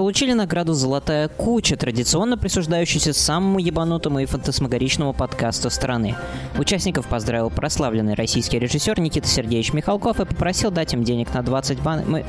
получили награду «Золотая куча», традиционно присуждающуюся самому ебанутому и фантасмагоричному подкасту страны. Участников поздравил прославленный российский режиссер Никита Сергеевич Михалков и попросил дать им денег на 20 бан... Мы...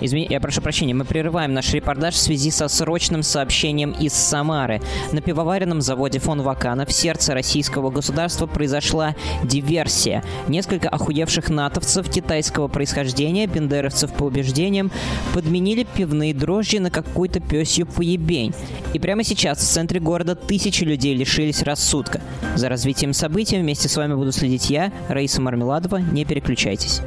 Извини, я прошу прощения, мы прерываем наш репортаж в связи со срочным сообщением из Самары. На пивоваренном заводе фон Вакана в сердце российского государства произошла диверсия. Несколько охуевших натовцев китайского происхождения, бендеровцев по убеждениям, подменили пивные дрожжи на какую-то пёсью поебень. И прямо сейчас в центре города тысячи людей лишились рассудка. За развитием событий вместе с вами буду следить я, Раиса Мармеладова. Не переключайтесь.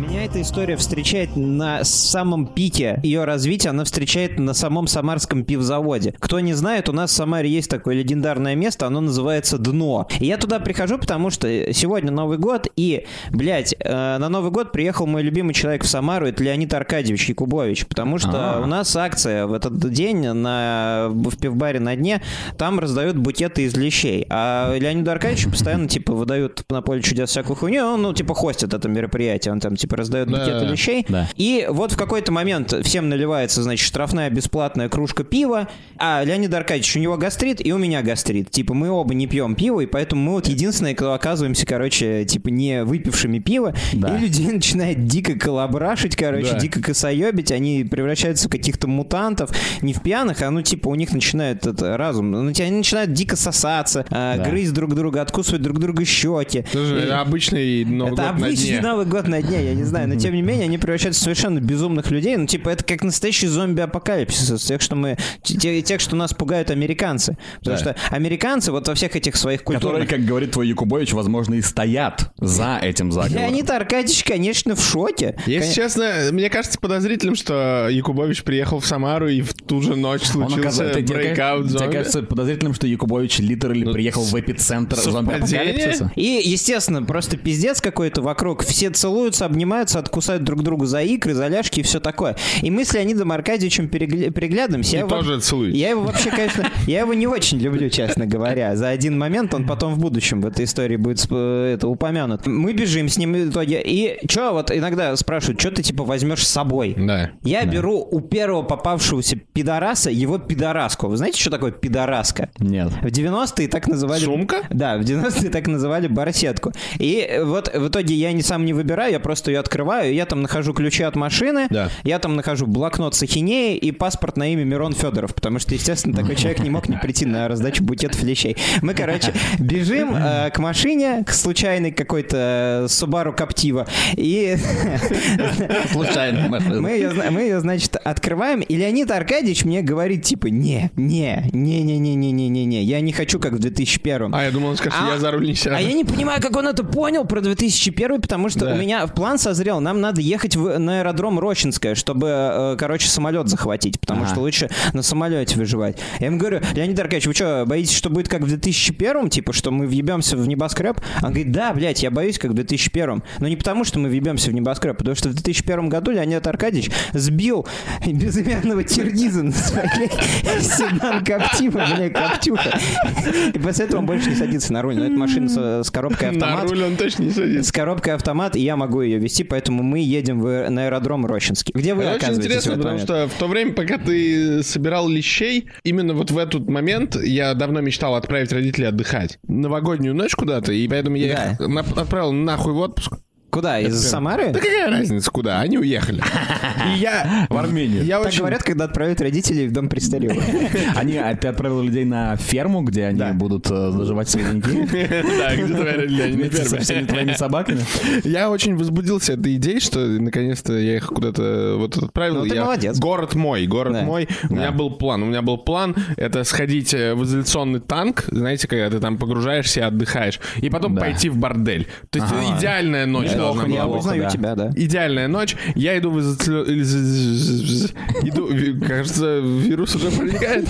Меня эта история встречает на самом пике ее развития, она встречает на самом самарском пивзаводе. Кто не знает, у нас в Самаре есть такое легендарное место, оно называется Дно. И я туда прихожу, потому что сегодня Новый год, и, блядь, э, на Новый год приехал мой любимый человек в Самару, это Леонид Аркадьевич Якубович, потому что А. у нас акция в этот день на, в пивбаре на дне, там раздают букеты из лещей. А Леониду Аркадьевичу постоянно, типа, выдают на поле чудес всякую хуйню, он, ну, типа, хостит это мероприятие, он там, типа, раздает Да, букеты да. лещей. Да. И вот в какой-то момент всем наливается, значит, штрафная бесплатная кружка пива, а Леонид Аркадьевич, у него гастрит, и у меня гастрит. Типа, мы оба не пьем пиво, и поэтому мы вот единственные, кто оказываемся, короче, типа, не выпившими пиво, Да. и людей начинает дико колобрашить, короче, Да. дико косоебить, они превращаются в каких-то мутантов, не в пьяных, а, ну, типа, у них начинает это, разум, ну, они начинают дико сосаться, а, Да. грызть друг друга, откусывать друг друга щеки. Тоже И- это обычный Новый это год на обычный дне. Новый год на дне, я не знаю, но тем не менее они превращаются в совершенно безумных людей. Ну, типа, это как настоящий зомби-апокалипсис из тех, что мы, те- тех, что нас пугают американцы. Потому Да. что американцы вот во всех этих своих Которые, культурных... как говорит твой Якубович, возможно, и стоят за этим заговором. Леонид Аркадьевич, конечно, в шоке. Если Кон- честно, мне кажется подозрительным, что Якубович приехал в Самару и в ту же ночь случился брейкаут тебе зомби. кажется подозрительным, что Якубович литерально приехал в эпицентр зомби-апокалипсиса? И, естественно, просто пиздец какой-то вокруг. Все целуются, обнимаются, откусают друг другу за икры, за ляжки и все такое. И мы с Леонидом Аркадьевичем перегля- переглядываемся. Я его- тоже целуюсь. Я его вообще, конечно, я его не очень люблю, честно говоря. За один момент он потом в будущем в этой истории будет это, упомянут. Мы бежим с ним в итоге. И что, вот иногда спрашивают, что ты типа возьмешь с собой? Да. Я беру у первого попавшегося пидораса его пидораску. Вы знаете, что такое пидораска? Нет. В 90-е так называли... Сумка? Да, в 90-е так называли барсетку. И вот в итоге я не сам не выбираю, я просто ее открываю, я там нахожу ключи от машины, Да. я там нахожу блокнот с ахинеей и паспорт на имя Мирон Федоров, потому что, естественно, такой человек не мог не прийти на раздачу букетов лещей. Мы, короче, бежим э, к машине, к случайной какой-то э, Subaru Captiva, и Случайно. мы ее, мы ее, значит, открываем, и Леонид Аркадьевич мне говорит, типа, не, не, не, не, не, не, не, не, не, я не хочу, как в 2001 А, я думал, он скажет, что я за руль не сяду. а я не понимаю, как он это понял про 2001, потому что у меня в план созрел, нам надо ехать в, на аэродром Рощинское, чтобы, э, короче, самолет захватить, потому Ага. что лучше на самолете выживать. Я ему говорю, Леонид Аркадьевич, вы что, боитесь, что будет как в 2001, типа, что мы въебемся в небоскреб? Он говорит, да, блядь, я боюсь, как в 2001. Но не потому, что мы въебемся в небоскреб, потому что в 2001 году Леонид Аркадьевич сбил безымянного Киргиза на своей седан Коптива, бля, Коптюха. И после этого он больше не садится на руль. Но это машина с, с коробкой На автомат. руль он точно не садится. С коробкой автомат, и я могу ее вести, поэтому мы едем в, на аэродром Рощинский. Где вы Это очень интересно, потому момент? что в то время, пока ты собирал лещей, именно вот в этот момент я давно мечтал отправить родителей отдыхать. Новогоднюю ночь куда-то, и поэтому я Да. их отправил нахуй в отпуск. Куда? Из Самары? Да какая разница, куда? Они уехали. И я... В Армению. Я Так очень... говорят, когда отправят родителей в дом престарелых. Они, а ты отправил людей на ферму, где они Да. будут э, заживать свои деньги? Да, где твои родители, со всеми твоими собаками? Я очень возбудился этой идеей, что наконец-то я их куда-то вот отправил. Ну, ты Я- молодец. Город мой, город Да. мой. У меня был план. У меня был план это сходить э, в изоляционный танк, знаете, когда ты там погружаешься и отдыхаешь, и потом Да. пойти в бордель. То есть Ага. идеальная ночь должна Я узнаю да. тебя, да. Идеальная ночь. Я иду в иду, кажется, вирус уже проникает.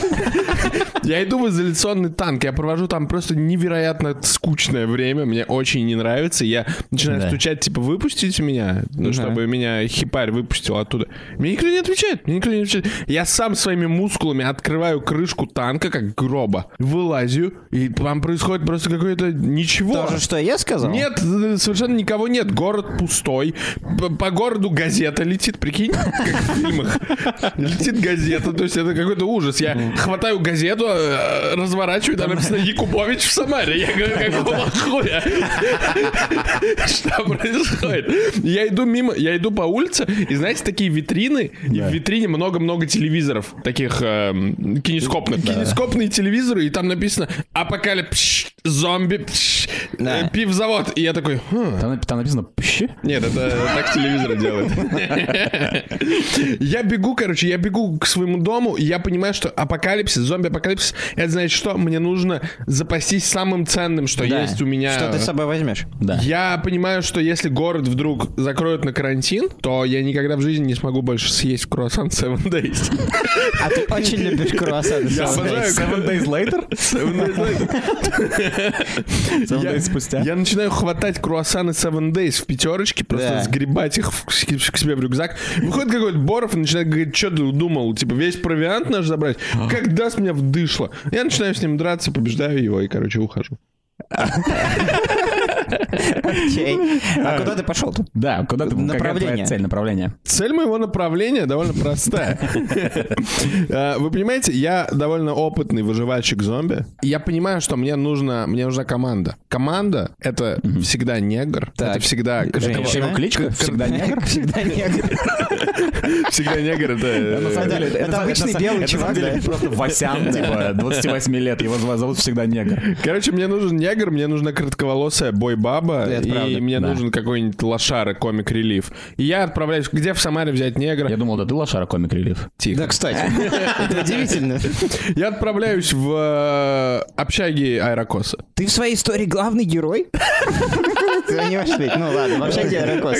Я иду в изоляционный танк. Я провожу там просто невероятно скучное время. Мне очень не нравится. Я начинаю Да. стучать, типа, выпустите меня, ну, чтобы меня хипарь выпустил оттуда. Мне никто не отвечает. Мне никто не отвечает. Я сам своими мускулами открываю крышку танка, как гроба, вылазю, и там происходит просто какое-то ничего. То же, что я сказал? Нет, э, совершенно никого нет. Город пустой, по, по городу газета летит, прикинь, как в фильмах. Летит газета, то есть это какой-то ужас. Я хватаю газету, э, разворачиваю, там написано Якубович в Самаре. Я говорю, какого хуя? Что происходит? Я иду мимо, я иду по улице, и знаете, такие витрины, и в витрине много-много телевизоров, таких эм, кинескопных. Кинескопные телевизоры, и там написано «Апокалипс, зомби, пш, э, пивзавод». И я такой, «Хм, Там, там написано. Нет, это так телевизор делает. Я бегу, короче, я бегу к своему дому, и я понимаю, что апокалипсис, зомби-апокалипсис, это значит что? Мне нужно запастись самым ценным, что Да. есть у меня. Что ты с собой возьмешь? Да. Я понимаю, что если город вдруг закроют на карантин, то я никогда в жизни не смогу больше съесть круассан Seven Days. А ты очень любишь круассаны. Я Seven обожаю Days. Seven days later? Seven Days later. Seven Я- days спустя? Я начинаю хватать круассаны Seven Days в пятерочке, просто Да. сгребать их к себе в рюкзак. Выходит какой-то Боров и начинает говорить, что ты удумал, типа весь провиант наш забрать? Как даст меня вдышло? Я начинаю с ним драться, побеждаю его и, короче, ухожу. Окей. А куда ты пошел-то? Да, куда ты? Направление. цель, направление? Цель моего направления довольно простая. А, Вы понимаете, я довольно опытный выживальщик зомби. Я понимаю, что мне нужна, мне нужна команда. Команда — это всегда негр, это всегда... Женщина. Кличка? Всегда негр? Всегда негр. Всегда негр — это... На самом деле, Это обычный белый это чувак, да? просто Васян, типа, 28 лет, его зовут всегда негр. Короче, мне нужен негр, мне нужна коротковолосая Это и правда. мне Да. нужен какой-нибудь лошара, комик-релив. И я отправляюсь... Где в Самаре взять негра? Я думал, да ты лошара комик релиф. Тихо. Да, кстати. Это удивительно. Я отправляюсь в э, общаги Аэрокоса. Ты в своей истории главный герой? Ты не. Ну ладно, вообще?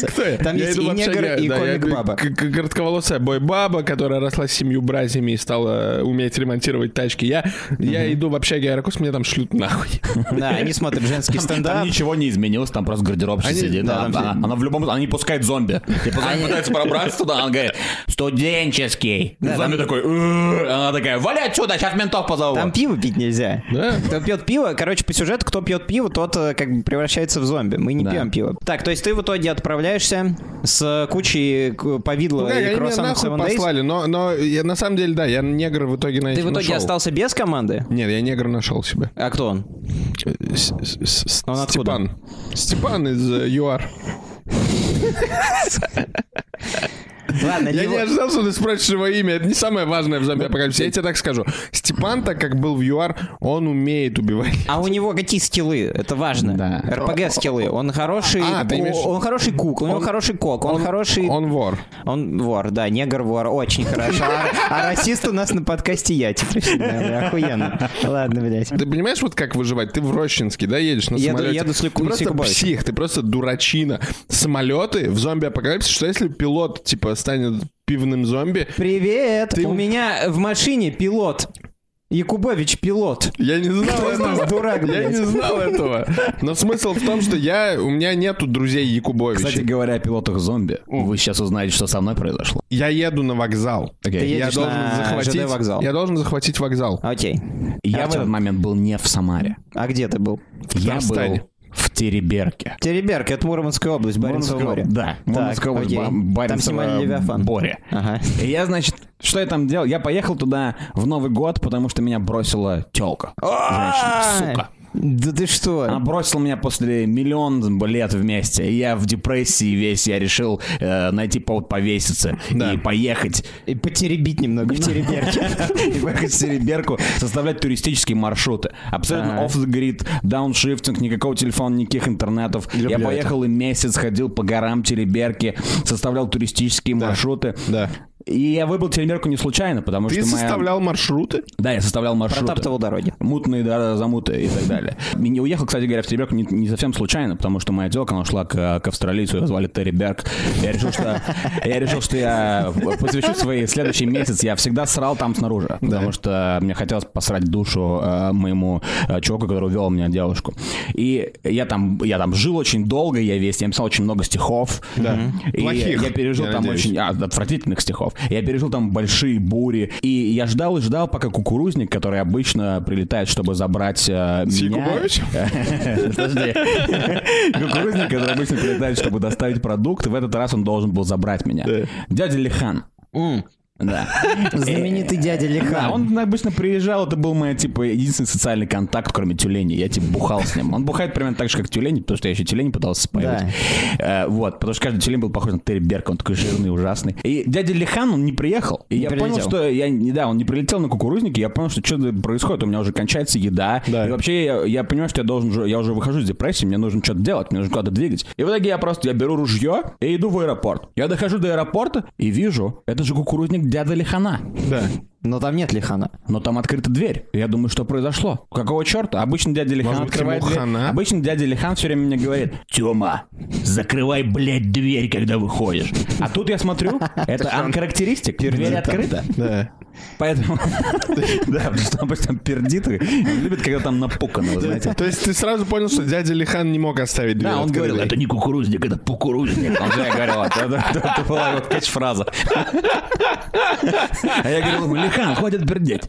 Кто я? Там есть и общаге, негр, и да, я иду комик-баба. к- к- Коротковолосая бой-баба, которая росла с семью братьями и стала уметь ремонтировать тачки. Я, я иду в общаге Аэрокос, меня там шлют нахуй. Да, они смотрят женский Там стендап. ничего не изменилось, там просто гардеробщик Они- сидит. да, Она, там она- она в любом... Она не пускает зомби. Типа зомби пытается пробраться туда, она говорит, студенческий. И зомби такой, «Э-э». она такая, вали отсюда, сейчас ментов позову. Там пиво пить нельзя. Да? Кто пьет пиво, короче, по сюжету, кто пьет пиво, тот э, как бы превращается в зомби. Мы не Да. пьем пиво. Так, то есть ты в итоге отправляешься с кучей к- повидла Ну и круассанов Seven Days. послали, но, но я, на самом деле, да, я негра в итоге на Ты в итоге нашел. остался без команды? Нет, я негра нашел себе. А кто он? С- с- с- Он откуда? Степан. Из э, ЮАР. Ладно, Я не ожидал, что ты спросишь его имя. Это не самое важное в зомби апокалипсисе. Я тебе так скажу. Степан, так как был в ЮАР, он умеет убивать. А у него какие скиллы? Это важно. Да. РПГ скиллы. Он хороший. А, ты имеешь- Он хороший кук, у него хороший кок, он, хороший. Он вор. Он вор, да, негр вор, очень хорошо. А, а расист у нас на подкасте я теперь. Да, Охуенно. Ладно, блядь. Ты понимаешь, вот как выживать? Ты в Рощинске, да, едешь на самолете? еду с Ты просто псих, ты просто дурачина. Самолеты в зомби-апокалипсисе, что если пилот, типа, станет пивным зомби? Привет! Ты- У меня в машине пилот. Якубович пилот. Я не знал Просто этого. дурак, Я блядь. не знал этого. Но смысл в том, что я, у меня нету друзей Якубовича. Кстати говоря о пилотах зомби, вы сейчас узнаете, что со мной произошло. Я еду на вокзал. Окей. Ты Я должен на захватить ЖД вокзал. Я должен захватить вокзал. Окей. Я в Артём. этот момент был не в Самаре. А где ты был? Я Татарстане. был в Тереберке. Тереберка, это Мурманская область, Баренцево море. Да, Мурманская область, Там Баренцево снимали Левиафан. Боре. Ага. И я, значит, что я там делал? Я поехал туда в Новый год, потому что меня бросила телка. Женщина, сука. Да ты что? Она бросила меня после миллион лет вместе. И я в депрессии весь. Я решил э, найти повод повеситься Да. и поехать. И потеребить немного в Тереберке. И поехать в Сереберку, составлять туристические маршруты. Абсолютно off the grid, дауншифтинг, никакого телефона, никаких интернетов. я поехал и месяц ходил по горам Тереберки, составлял туристические маршруты. Да. И я выбрал Тереберку не случайно, потому Ты что моя- составлял маршруты? Да, я составлял маршруты. Протаптывал дороги. Мутные да, замуты и так далее. Не уехал, кстати говоря, в Тереберку не, не совсем случайно, потому что моя телка, она ушла к, к австралийцу, ее звали Терри Берг. Я решил, что я решил, что я посвящу свои следующий месяц. Я всегда срал там снаружи, потому что мне хотелось посрать душу э, моему э, чуваку, который увел меня девушку. И я там, я там жил очень долго, я весь, я написал очень много стихов. Да. И Плохих, я пережил я там надеюсь. очень а, отвратительных стихов. Я пережил там большие бури. И я ждал и ждал, пока кукурузник, который обычно прилетает, чтобы забрать э, меня... Подожди. Кукурузник, который обычно прилетает, чтобы доставить продукт, в этот раз он должен был забрать меня. Дядя Лихан. Да. Знаменитый дядя Да, Лихан. он обычно приезжал, это был мой, типа, единственный социальный контакт, кроме тюленей. Я, типа, бухал с ним. Он бухает примерно так же, как тюлень, потому что я еще тюлень пытался спаивать. Э, вот, потому что каждый тюлень был похож на Терри Берка, он такой жирный, ужасный. И дядя Лихан, он не приехал. И Не я понял, что я, не- да, он не прилетел на кукурузники, я понял, что что-то происходит, у меня уже кончается еда. Да. И вообще я, я понимаю, что я должен, уже- я уже выхожу из депрессии, мне нужно что-то делать, мне нужно куда-то двигать. И в итоге я просто, я беру ружье и иду в аэропорт. Я дохожу до аэропорта и вижу, это же кукурузник дяда Лихана. Да. Но там нет Лихана. Но там открыта дверь. Я думаю, что произошло? Какого черта? Обычно дядя Лихан Может открывает дверь. хана? Обычно дядя Лихан все время мне говорит, Тёма, закрывай, блядь, дверь, когда выходишь. А тут я смотрю, это анхарактеристик, дверь открыта. Да. Поэтому, да, потому что обычно там пердит и любит, когда там напукано, вы знаете. То есть ты сразу понял, что дядя Лихан не мог оставить дверь Да, он говорил, это не кукурузник, это пукурузник. Он же говорил, это, это была его кэч-фраза. А я говорил Лихан, хватит пердеть.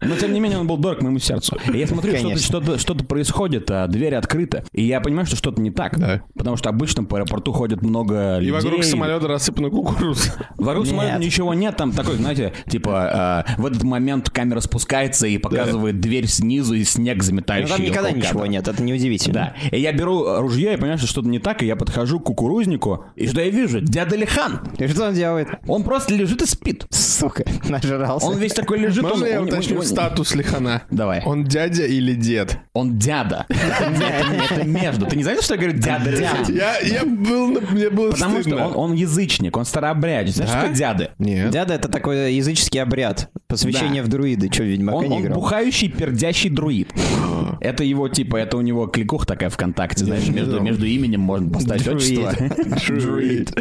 Но, тем не менее, он был дорог моему сердцу. И я смотрю, что-то, происходит, а дверь открыта. И я понимаю, что что-то не так. Потому что обычно по аэропорту ходит много И людей. вокруг самолета рассыпана кукуруза. Вокруг самолета ничего нет, там такой, знаете, типа э, в этот момент камера спускается и показывает дверь снизу и снег Но заметающий. Ну, там никогда ничего кадра. нет, это неудивительно. Да. И я беру ружье и понимаю, что что-то не так, и я подхожу к кукурузнику, и что я вижу? Дядя Лихан. И что он делает? Он просто лежит и спит. Сука, нажрался. Он весь такой лежит. Можно он, я он- уточню он- статус Лихана? Давай. Он дядя или дед? Он дядя. Это между. Ты не знаешь, что я говорю дядя Лихан? Я, я был, мне было Потому что он, он язычник, он старообрядец. Знаешь, Да? что дяды? Нет. Дядя это такой языческий обряд. Посвящение Да. в друиды. Че, Ведьмака Он, не он играл? бухающий, пердящий друид. Это его, типа, это у него кликуха такая ВКонтакте, знаешь, между, между именем можно поставить Друид. отчество. Друид.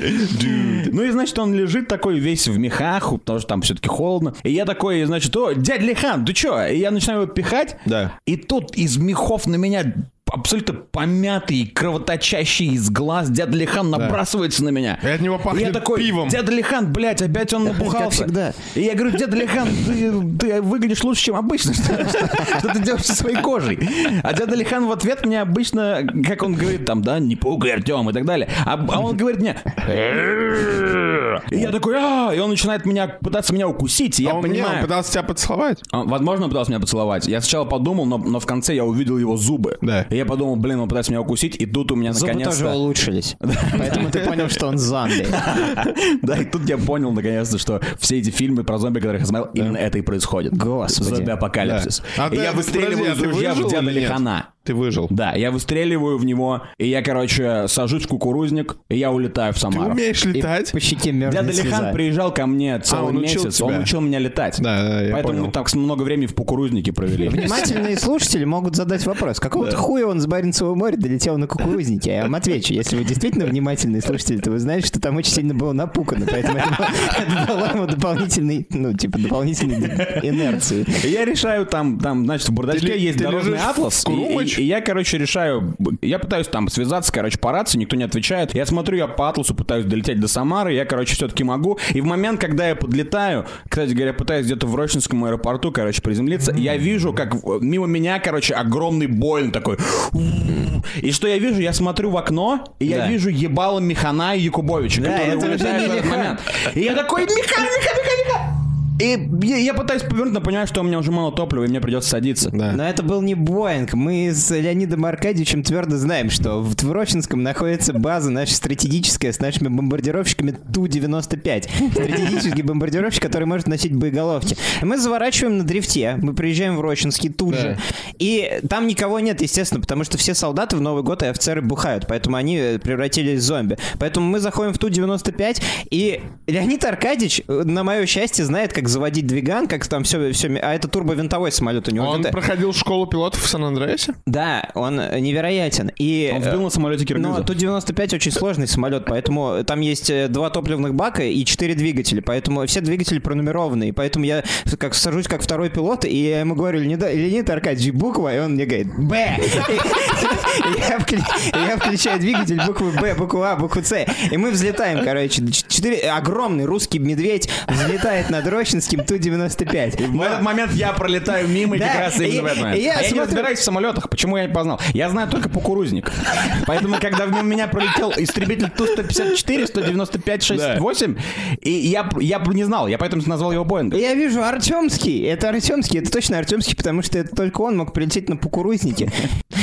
Ну и, значит, он лежит такой весь в мехах, потому что там все-таки холодно. И я такой, значит, о, дядя Лихан, ты чё? И я начинаю его пихать. Да. И тут из мехов на меня абсолютно помятый, кровоточащий из глаз дядя Лихан набрасывается на меня. И от него И пахнет я такой, пивом. дядя Лихан, блядь, опять он набухался. всегда. И я говорю, дядя Лихан, ты, ты выглядишь лучше, чем обычно. Что, что- что ты делаешь со своей кожей? А дядя Лихан в ответ мне обычно, как он говорит, там, да, не пугай, Артем, и так далее. А, а он говорит мне... И я такой, а, и он начинает меня, пытаться меня укусить, и я а он, не, понимаю... он пытался тебя поцеловать. Возможно, он пытался меня поцеловать. Я сначала подумал, но, но в конце я увидел его зубы. Да. И я подумал, блин, он пытается меня укусить, и тут у меня Зубы тоже наконец-то... улучшились. Поэтому ты понял, что он зомби. Да, и тут я понял наконец-то, что все эти фильмы про зомби, которых я смотрел, именно это и происходит. Господи. Зомби-апокалипсис. А И ты- я выстреливаю а из ты ружья в нет? Лихана. Ты выжил. Да, я выстреливаю в него, и я, короче, сажусь в кукурузник, и я улетаю в Ты Самару. умеешь летать? По щеке Дядя Лихан слеза. приезжал ко мне целый он учил месяц, он тебя. учил меня летать. Да, да, я Поэтому понял. мы так много времени в кукурузнике провели. Внимательные слушатели могут задать вопрос. Какого-то хуя он с Баренцевого моря долетел на кукурузнике? Я вам отвечу. Если вы действительно внимательные слушатели, то вы знаете, что там очень сильно было напукано. Поэтому это, это дало ему дополнительный, ну, типа, дополнительной инерции. Я решаю там, там, значит, в бардачке есть ты дорожный атлас. И, Курумыч? и- и я, короче, решаю, я пытаюсь там связаться, короче, по рации, никто не отвечает. Я смотрю, я по атласу пытаюсь долететь до Самары, я, короче, все-таки могу. И в момент, когда я подлетаю, кстати говоря, пытаюсь где-то в Рощинском аэропорту, короче, приземлиться, я вижу, как мимо меня, короче, огромный Боинг такой. И что я вижу? Я смотрю в окно, и я Да. вижу ебало Механа и Якубовича, Да, который это улетает не в этот момент. И я такой, Меха, Меха, Меха, Меха! И я, я пытаюсь повернуть, но понимаю, что у меня уже мало топлива, и мне придется садиться. Да. Но это был не Боинг. Мы с Леонидом Аркадьевичем твердо знаем, что в Творочинском находится база наша стратегическая с нашими бомбардировщиками Ту-95. Стратегический бомбардировщик, который может носить боеголовки. Мы заворачиваем на дрифте. Мы приезжаем в Рощинский тут Да. же. И там никого нет, естественно, потому что все солдаты в Новый год и офицеры бухают, поэтому они э, превратились в зомби. Поэтому мы заходим в Ту-95, и Леонид Аркадьевич, э, на мое счастье, знает, как как заводить двиган, как там все, все, а это турбовинтовой самолет у него. Он Это- проходил школу пилотов в Сан-Андреасе? Да, он невероятен. И, Он сбил на самолете ну, киргиза. Ту-95 очень сложный самолет, поэтому там есть э, два топливных бака и четыре двигателя, поэтому все двигатели пронумерованы, и поэтому я как сажусь как второй пилот, и я ему говорю, Леонид, Леонид Аркадьевич, буква, и он мне говорит, Б. Я включаю двигатель, буквы Б, букву А, букву С, и мы взлетаем, короче, четыре, огромный русский медведь взлетает над Рощинским Ту-95. В этот момент я пролетаю мимо и как раз именно в этот момент. я а не разбираюсь в самолетах. Почему я не познал? Я знаю только кукурузник. Поэтому, когда в меня пролетел истребитель Ту-154, 195, 6, 8, и я, я не знал, я поэтому назвал его Боингом. Я вижу Артемский. Это Артемский, это точно Артемский, потому что это только он мог прилететь на кукурузнике.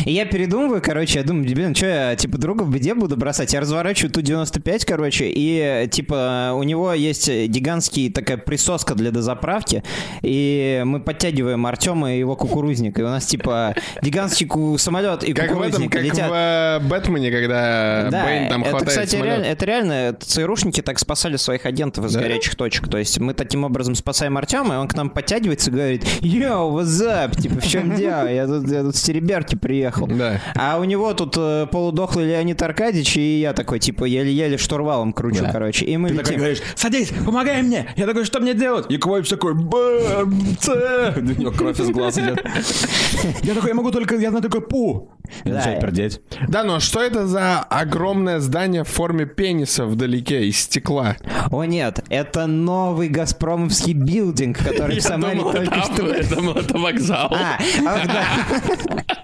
И я передумываю, короче, я думаю, блин, что я, типа, друга в беде буду бросать? Я разворачиваю Ту-95, короче, и, типа, у него есть гигантский такая присоска для дозаправки, и мы подтягиваем Артема и его кукурузник, и у нас, типа, гигантский самолет и Как в этом, кукурузник как летят. в э, Бэтмене, когда Да, Бэйн там это, хватает кстати, самолет. реально, это реально ЦРУшники так спасали своих агентов из Да? горячих точек. То есть мы таким образом спасаем Артема, и он к нам подтягивается и говорит, йоу, what's up? Типа, в чем дело? Я тут, я тут с Тереберки приехал. Да. А у него тут э, полудохлый Леонид Аркадьевич, и я такой, типа, еле-еле штурвалом кручу, Да. короче. И мы Ты такой летим. говоришь, садись, помогай мне. Я такой, что мне делать? Якубович такой, Б, Ц. У него кровь из глаз идет. Я такой, я могу только, я знаю только пу. И Да. начинает пердеть. Да, но что это за огромное здание в форме пениса вдалеке из стекла? О нет, это новый газпромовский билдинг, который в Самаре только что... я думал, это вокзал. А, ах, да.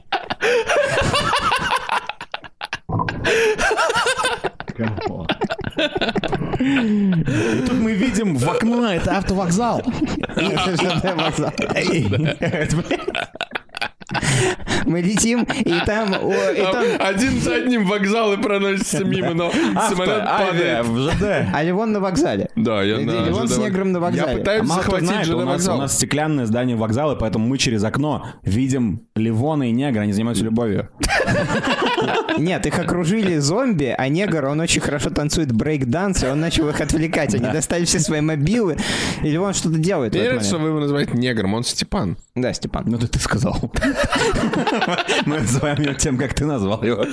И тут мы видим в окно, это автовокзал. Мы летим, и там... о, и там- Один за одним вокзалы проносятся мимо, но самолет Авиа падает. ЖД. А Ливон на вокзале. Да, я на Ливон с негром на вокзале. Я пытаюсь А мало захватить знает, у нас, у нас стеклянное здание вокзала, поэтому мы через окно видим Ливона и негра, они занимаются любовью. Нет, их окружили зомби, а негр, он очень хорошо танцует брейк-данс, и он начал их отвлекать. Они достали все свои мобилы, и Ливон что-то делает Мне нравится, что вы его называете негром, он Степан. Да, Степан. Ну, это ты сказал. Мы называем его тем, как ты назвал его.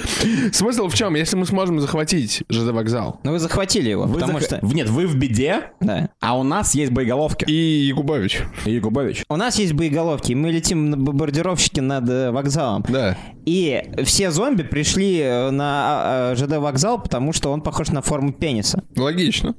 Смысл в чем? Если мы сможем захватить ЖД вокзал Ну вы захватили его, потому что... Нет, вы в беде, а у нас есть боеголовки. и Якубович. И Якубович. У нас есть боеголовки, и мы летим на бомбардировщике над э, вокзалом. Да. И все зомби пришли э, на а, а, ЖД вокзал, потому что он похож на форму пениса. Логично.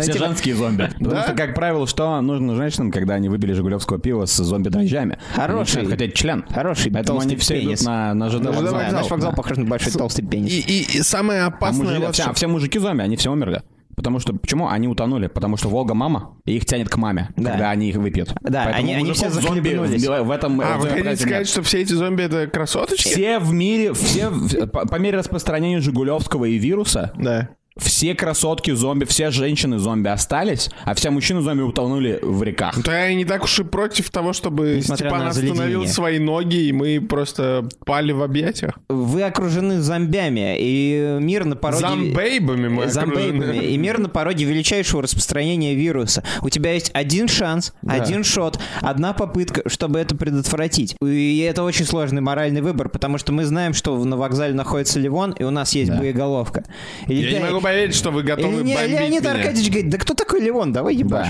Все женские зомби. Потому что, как правило, что нужно женщинам, когда они выпили жигулевского пива с зомби-дрожжами? Хороший. Хотеть член. Хороший Поэтому они все идут на, на ЖД вокзал. Наш вокзал похож на большой толстый пенис. И, самое опасное все мужики зомби, они все умерли. Потому что, почему? Они утонули. Потому что Волга мама, и их тянет к маме, Да. когда они их выпьют. Да, Поэтому они- они все зомби в, в этом... А, в вы хотите сказать, нет. что все эти зомби это красоточки? Все в мире, все, по мере распространения Жигулевского и вируса, Да. Все красотки зомби, все женщины зомби остались, а все мужчины зомби утонули в реках. То я не так уж и против того, чтобы Несмотря Степан остановил свои ноги, и мы просто пали в объятиях. Вы окружены зомбями, и мир на пороге... Зомбейбами мы Зомбейбами. окружены. И мир на пороге величайшего распространения вируса. У тебя есть один шанс, один шот, одна попытка, чтобы это предотвратить. И это очень сложный моральный выбор, потому что мы знаем, что на вокзале находится Ливон, и у нас есть боеголовка. И Я не могу поверить, что вы Или готовы не, бомбить Леонид меня. Аркадьевич говорит, да кто такой Ливон, давай ебашь.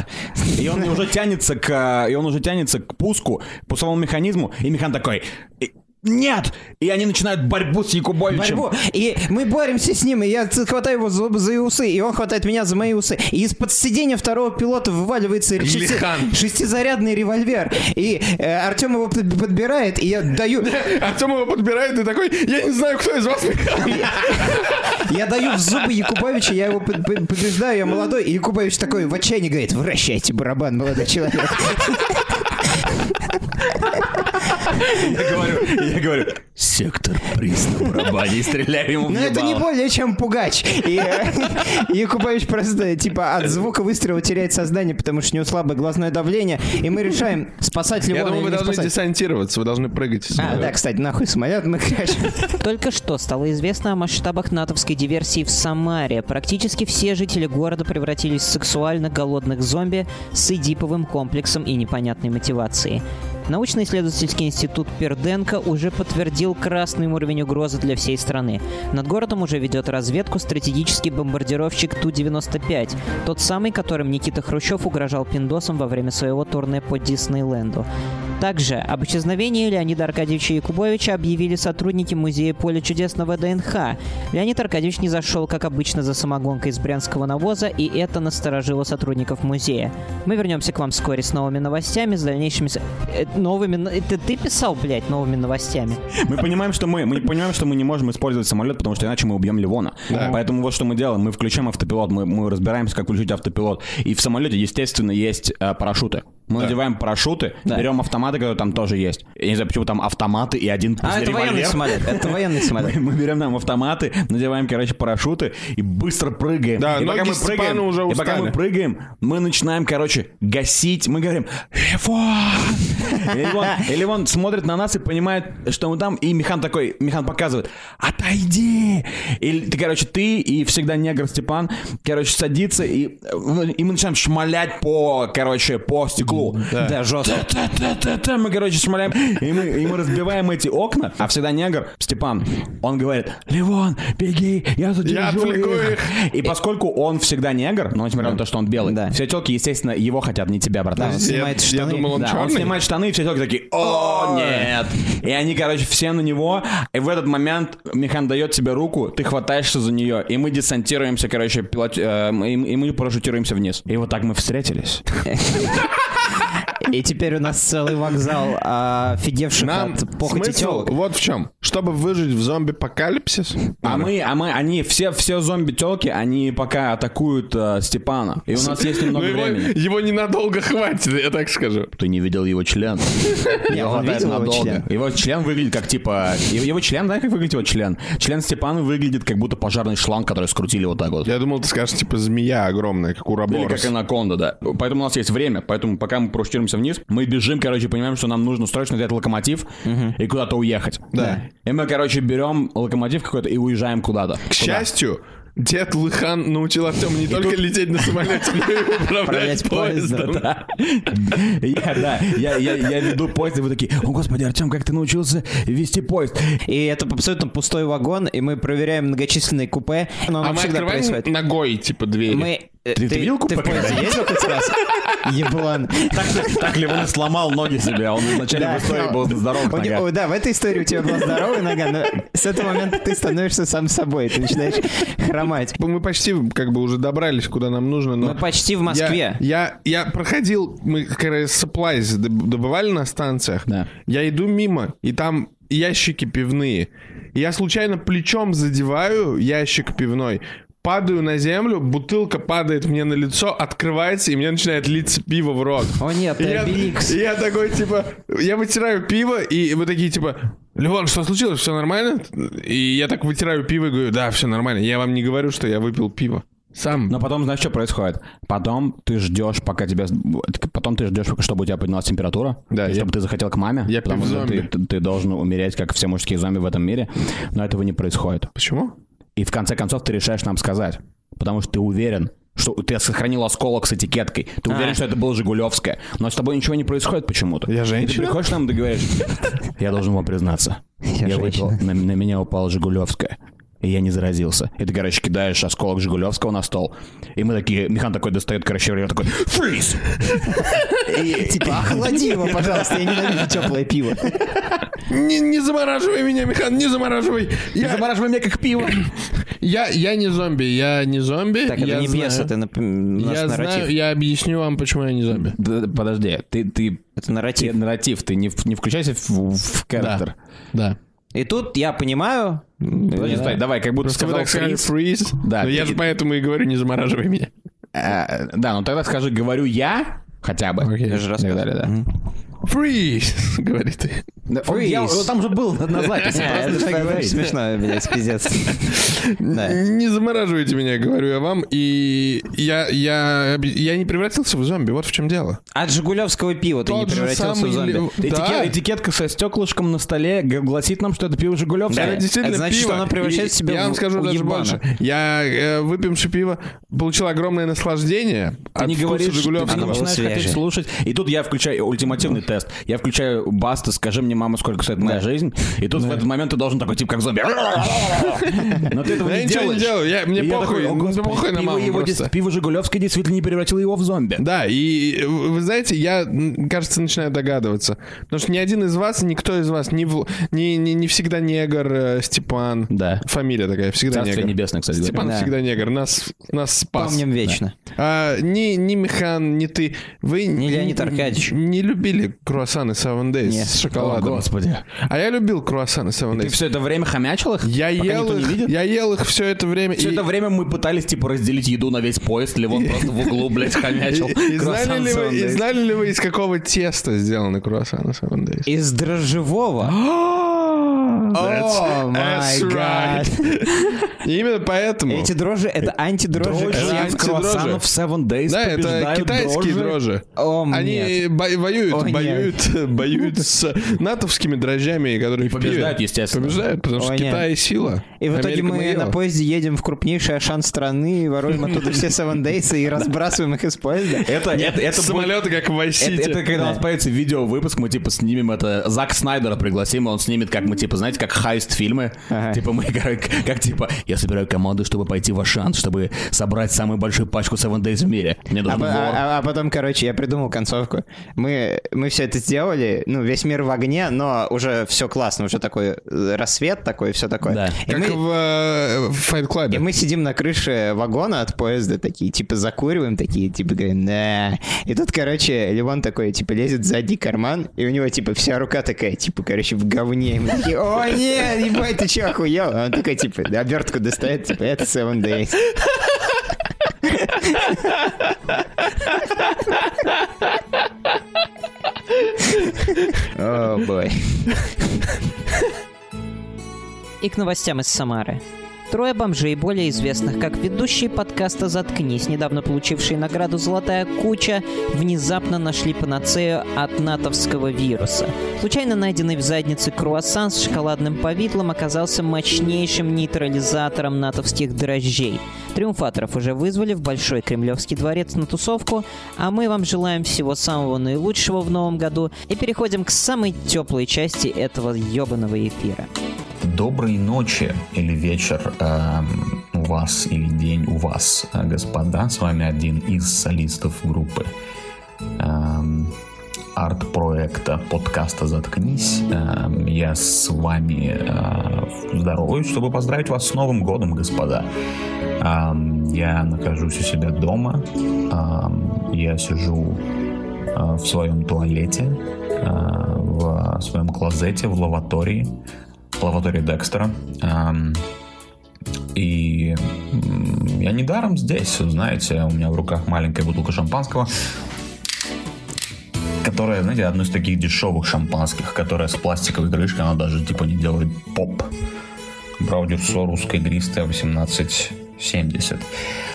Да. И он уже тянется к, и он уже тянется к пуску, пусковому механизму, и механ такой, «И- нет! И они начинают борьбу с Якубовичем. Борьбу. И мы боремся с ним, и я хватаю его за, за усы, и он хватает меня за мои усы. И из-под сидения второго пилота вываливается шести- шестизарядный револьвер. И э, Артем его под- подбирает, и я даю, Артем его подбирает и такой, я не знаю, кто из вас я даю в зубы Якубовича, я его побеждаю, я молодой, и Якубович такой в отчаянии говорит, вращайте барабан, молодой человек. Я говорю, я говорю, сектор приз на барабане, и стреляю ему в Ну это не более чем пугач. И, Якубович просто типа от звука выстрела теряет сознание, потому что у него слабое глазное давление, и мы решаем, спасать ли Я думаю, вы должны десантироваться, вы должны прыгать. А, да, кстати, нахуй самолет мы. Только что стало известно о масштабах натовской диверсии в Самаре. Практически все жители города превратились в сексуально голодных зомби с эдиповым комплексом и непонятной мотивацией. Научно-исследовательский институт Перденко уже подтвердил красный уровень угрозы для всей страны. Над городом уже ведет разведку стратегический бомбардировщик Ту-95, тот самый, которым Никита Хрущев угрожал пиндосом во время своего турне по Диснейленду. Также об исчезновении Леонида Аркадьевича Якубовича объявили сотрудники музея Поля чудес на ВДНХ. Леонид Аркадьевич не зашел, как обычно, за самогонкой из брянского навоза, и это насторожило сотрудников музея. Мы вернемся к вам вскоре с новыми новостями, с дальнейшими... э, новыми... но- Это ты писал, блядь, новыми новостями? Мы понимаем, что мы, мы понимаем, что мы не можем использовать самолет, потому что иначе мы убьем Ливона. Поэтому вот что мы делаем. Мы включаем автопилот, мы, мы разбираемся, как включить автопилот. И в самолете, естественно, есть э, парашюты. Мы надеваем парашюты, берем автоматы, которые там тоже есть. Я не знаю, почему там автоматы и один А, это военный самолет. Это военный самолет. Мы берем там автоматы, надеваем, короче, парашюты и быстро прыгаем. Да, и ноги пока мы прыгаем, уже и пока устали. мы прыгаем, мы начинаем, короче, гасить. Мы говорим, Левон! И Левон, и Левон смотрит на нас и понимает, что мы там, и Михан такой, Михан показывает, отойди! И, ты, короче, ты и всегда негр Степан, короче, садится, и, ну, и мы начинаем шмалять по, короче, по стеклу. Да, жестко. Та-та-та-та, Мы, короче, шмаляем, и мы, и мы разбиваем эти окна, а всегда негр, Степан, он говорит, Ливон, беги, я задержу Я отвлеку их». И поскольку он всегда негр, но несмотря на то, что он белый, Да. все телки, естественно, его хотят, не тебя, братан. Да, он снимает я штаны. думал, он Да, он снимает штаны, и все телки такие, о, нет. И они, короче, все на него. И в этот момент Михан дает тебе руку, ты хватаешься за нее, и мы десантируемся, короче, пилот, э, и, и мы парашютируемся вниз. И вот так мы встретились. И теперь у нас целый вокзал а, офигевших Нам от похоти смысл вот в чем. Чтобы выжить в зомби-апокалипсис, А мы, а мы, они, все, все зомби-телки, они пока атакуют э, Степана. И у нас есть ну, немного его, времени. его ненадолго хватит, я так скажу. Ты не видел его член? Не, он хватает видел его надолго. член. Его член выглядит как типа... Его член, знаешь, как выглядит его член? Член Степана выглядит как будто пожарный шланг, который скрутили вот так вот. Я думал, ты скажешь, типа, змея огромная, как у Или как анаконда, да. Поэтому у нас есть время. Поэтому пока мы парашютируемся вниз, мы бежим, короче, понимаем, что нам нужно срочно взять локомотив и куда-то уехать. Да. И мы, короче, берем локомотив какой-то и уезжаем куда-то. К счастью, дед Лыхан научил Артема не только лететь на самолете, но и управлять поездом. Да. Я, да, я, я, я веду поезд, и вы такие, о, господи, Артем, как ты научился вести поезд? И это абсолютно пустой вагон, и мы проверяем многочисленные купе. Но А оно мы всегда открываем происходит. ногой, типа, двери. Мы... э, Ты- ты видел купе Ты в поезде ездил хоть раз? Еблан. Так, так ли он сломал ноги себе, а он изначально в истории но- был здоров у него- нога. Да, в этой истории у тебя была здоровая нога, но с этого момента ты становишься сам собой, ты начинаешь хромать. Мы почти как бы уже добрались, куда нам нужно, но... Мы почти в Москве. Я, я, я проходил, мы как раз supplies доб- добывали на станциях. Да. Я иду мимо, и там ящики пивные. Я случайно плечом задеваю ящик пивной, падаю на землю, бутылка падает мне на лицо, открывается, и мне начинает литься пиво в рот. О нет, И я, Обеликс. я такой, типа, я вытираю пиво, и вы такие, типа, Левон, что случилось? Все нормально? И я так вытираю пиво и говорю, да, все нормально. Я вам не говорю, что я выпил пиво. Сам. Но потом, знаешь, что происходит? Потом ты ждешь, пока тебя... Потом ты ждешь, чтобы у тебя поднялась температура. Да, и я- чтобы ты захотел к маме. я потому что ты, ты, ты должен умереть, как все мужские зомби в этом мире. Но этого не происходит. Почему? И в конце концов ты решаешь нам сказать. Потому что ты уверен, что ты сохранил осколок с этикеткой. Ты уверен, что это было Жигулевское. Но с тобой ничего не происходит почему-то. Я И ты женщина? приходишь к нам и говоришь, я должен вам признаться. Я, выпил, на, на меня упала Жигулевская. И я не заразился. И ты, короче, кидаешь осколок Жигулевского на стол. И мы такие, Михан такой достает, короче, револьвер такой, фриз! Типа, охлади его, пожалуйста, я ненавижу теплое пиво. Не, не замораживай меня, Михан, не замораживай. Я, Замораживай меня как пиво. я, я не зомби, я не зомби. Так, это я не знаю. пьеса, это нап- наш Я нарратив. знаю, я объясню вам, почему я не зомби. Да, подожди, ты, ты, Это ты нарратив. нарратив, ты не, не включайся в, в характер. Да. И тут я понимаю... Подожди, стой, давай, как будто Просто сказал фриз. фриз. Да, Но я же поэтому и говорю, не замораживай меня. Э, да, ну тогда скажи, говорю я, хотя бы. Я же да. Фриз, говорит ты. Он- я- Freeze. Там же был на записи. Говорить. смешно, блядь, пиздец. Да. Не замораживайте меня, говорю я вам. И я, я, я не превратился в зомби, вот в чем дело. От жигулевского пива ты не превратился в зомби. Да. Этикетка со стеклышком на столе гласит нам, что это пиво Жигулевское. Да. Это действительно значит, что оно превращает себя Я вам в скажу даже больше. Я, э, выпивший пиво, получил огромное наслаждение Ты от вкуса ты Жигулевского. Было начинаешь хотеть слушать. И тут я включаю ультимативный тест. Я включаю Баста, скажи мне, мама, сколько стоит моя жизнь. И тут в этот момент ты должен такой, типа, как зомби. Но ты этого не ничего не делаешь. делаю, я- мне похуй, такой, «О, мне Господи, похуй на пиво маму его просто». дес- Пиво Жигулевское действительно не превратило его в зомби. Да, и вы знаете, я, кажется, начинаю догадываться. Потому что ни один из вас, никто из вас, не, не, не, не всегда негр э, Степан. Да. Фамилия такая, всегда Царствие негр. небесное, кстати Степан. Да. всегда негр. Нас, нас спас. Помним вечно. А, ни, ни Михан, ни ты. Вы Ни Леонид Аркадьевич. не любили круассаны Seven Days Нет. с О, шоколадом. Господи. а я любил круассаны Seven Ты Days. все это время хомячил их? Я ел их, я ел их все это время. Все и- это время мы пытались, типа, разделить еду на весь поезд, Левон просто в углу, блядь, хомячил. И, и знали ли вы, и Seven Days. знали ли вы, из какого теста сделаны круассаны Seven Days? Из дрожжевого. О, май That's right. И именно поэтому... Эти дрожжи — это антидрожжи. Дрожжи Это из антидрожжи. круассанов Seven Days Да, это китайские дрожжи. О, Они нет. бо- воюют, Воюют, боюют с натовскими дрожжами, которые И побеждают, естественно. Побеждают, потому что. Китай сила. И в итоге мы на поезде едем в крупнейший Ашан страны, воруем оттуда все Days и разбрасываем их из поезда. Это, это, это Самолеты, как в Это, это когда у нас появится видео выпуск, мы типа снимем это. Зак Снайдера пригласим, он снимет, как мы типа, знаете, как хайст фильмы. Ага. Типа мы как, как, типа, я собираю команду, чтобы пойти в Ашан, чтобы собрать самую большую пачку Seven Days в мире. Мне А, а- а потом, короче, я придумал концовку. Мы, мы все это сделали, ну, весь мир в огне, но уже все классно, уже такой э, рассвет такой, все такое. Да. И, Как мы, в, э, в Fight Club. и мы сидим на крыше вагона от поезда, такие, типа, закуриваем, такие, типа, говорим, да. И тут, короче, Ливон такой, типа, лезет в задний карман, и у него, типа, вся рука такая, типа, короче, в говне. И мы такие, о, нет, ебать, ты че, охуел? А он такой, типа, обертку достает, типа, это Seven Days. О, бой. И к новостям из Самары. Трое бомжей, более известных как ведущие подкаста «Заткнись», недавно получившие награду «Золотая куча», внезапно нашли панацею от натовского вируса. Случайно найденный в заднице круассан с шоколадным повидлом оказался мощнейшим нейтрализатором натовских дрожжей. Триумфаторов уже вызвали в Большой Кремлевский дворец на тусовку, а мы вам желаем всего самого наилучшего в новом году и переходим к самой теплой части этого ебаного эфира. Доброй ночи или вечер эм, у вас, или день у вас, э, господа. С вами один из солистов группы эм, арт-проекта подкаста «Заткнись». Эм, я с вами э, здороваюсь, чтобы поздравить вас с Новым годом, господа. Эм, я нахожусь у себя дома. Эм, я сижу э, в своем туалете, э, в своем клозете, в лаватории лаватории Декстера. И я недаром здесь, знаете, у меня в руках маленькая бутылка шампанского, которая, знаете, одно из таких дешевых шампанских, которая с пластиковой крышкой, она даже типа не делает поп. Браудерсо русское игристое 1870.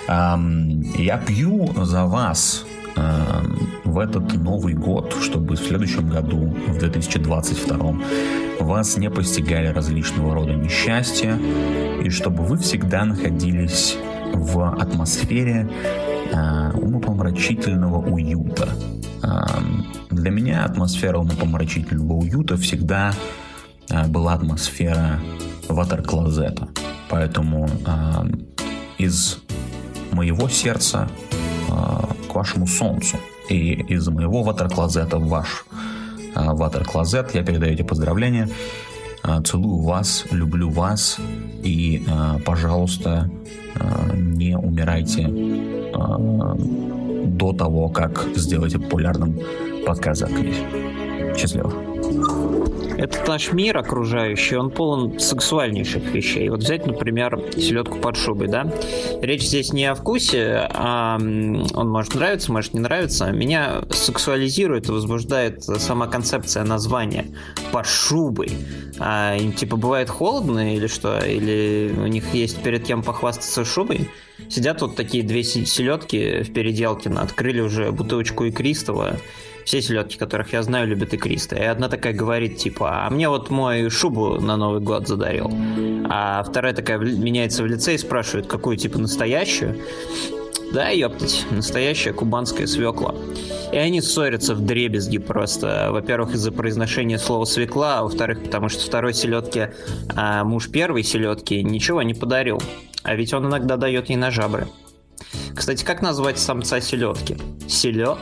Эм, я пью за вас эм, в этот Новый год, чтобы в следующем году, в 2022, вас не постигали различного рода несчастья, и чтобы вы всегда находились в атмосфере э, умопомрачительного уюта. Для меня атмосфера умопомрачительного уюта всегда э, была атмосфера ватер-клозета. Поэтому из моего сердца э, к вашему солнцу и из моего ватер-клозета в ваш э, ватер-клозет я передаю эти поздравления. Целую вас, люблю вас и, пожалуйста, не умирайте до того, как сделаете популярным подкаст «Заткнись». Счастливо. Этот наш мир окружающий, он полон сексуальнейших вещей. Вот взять, например, селедку под шубой, да? Речь здесь не о вкусе, а он может нравиться, может не нравиться. Меня сексуализирует и возбуждает сама концепция названия под шубой. А им типа бывает холодно или что? Или у них есть перед кем похвастаться шубой? Сидят вот такие две селедки в переделке, открыли уже бутылочку икристого, все селедки, которых я знаю, любят икристо. И одна такая говорит, типа, а мне вот мой шубу на Новый год задарил. А вторая такая меняется в лице и спрашивает, какую, типа, настоящую. Да, ёптать, настоящая кубанская свекла. И они ссорятся в дребезги просто. Во-первых, из-за произношения слова свекла, а во-вторых, потому что второй селедке а муж первой селедки ничего не подарил. А ведь он иногда дает ей на жабры. Кстати, как назвать самца селедки? Селед?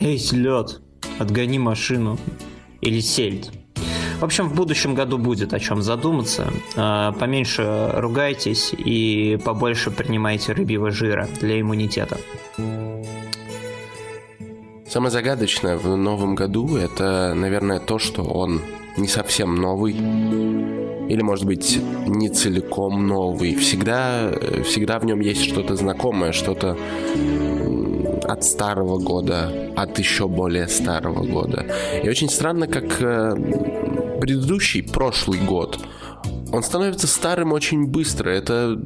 Эй, селед, отгони машину. Или сельдь. В общем, в будущем году будет о чем задуматься. А, поменьше ругайтесь и побольше принимайте рыбьего жира для иммунитета. Самое загадочное в новом году это, наверное, то, что он не совсем новый. Или, может быть, не целиком новый. Всегда, всегда в нем есть что-то знакомое, что-то от старого года, от еще более старого года. И очень странно, как э, предыдущий, прошлый год, он становится старым очень быстро. Это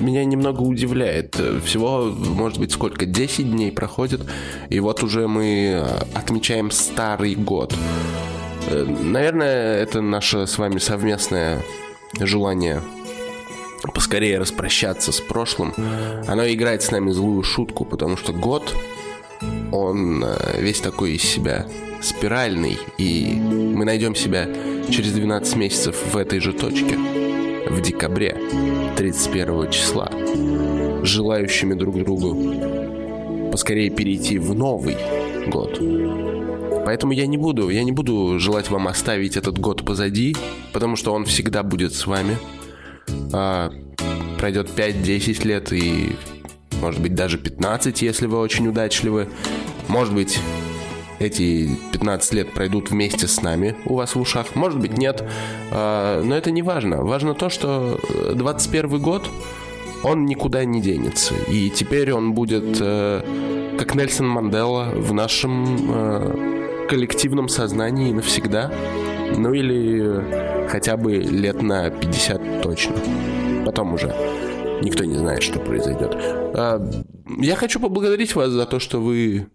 меня немного удивляет. Всего, может быть, сколько? 10 дней проходит, и вот уже мы отмечаем старый год. Э, наверное, это наше с вами совместное желание поскорее распрощаться с прошлым, оно играет с нами злую шутку, потому что год, он э, весь такой из себя спиральный, и мы найдем себя через 12 месяцев в этой же точке, в декабре 31 числа, желающими друг другу поскорее перейти в новый год. Поэтому я не буду, я не буду желать вам оставить этот год позади, потому что он всегда будет с вами а, пройдет 5-10 лет и, может быть, даже 15, если вы очень удачливы. Может быть, эти 15 лет пройдут вместе с нами у вас в ушах. Может быть, нет. А, но это не важно. Важно то, что 21 год, он никуда не денется. И теперь он будет, э, как Нельсон Мандела, в нашем э, коллективном сознании навсегда. Ну или хотя бы лет на 50 точно. Потом уже никто не знает, что произойдет. А, я хочу поблагодарить вас за то, что вы...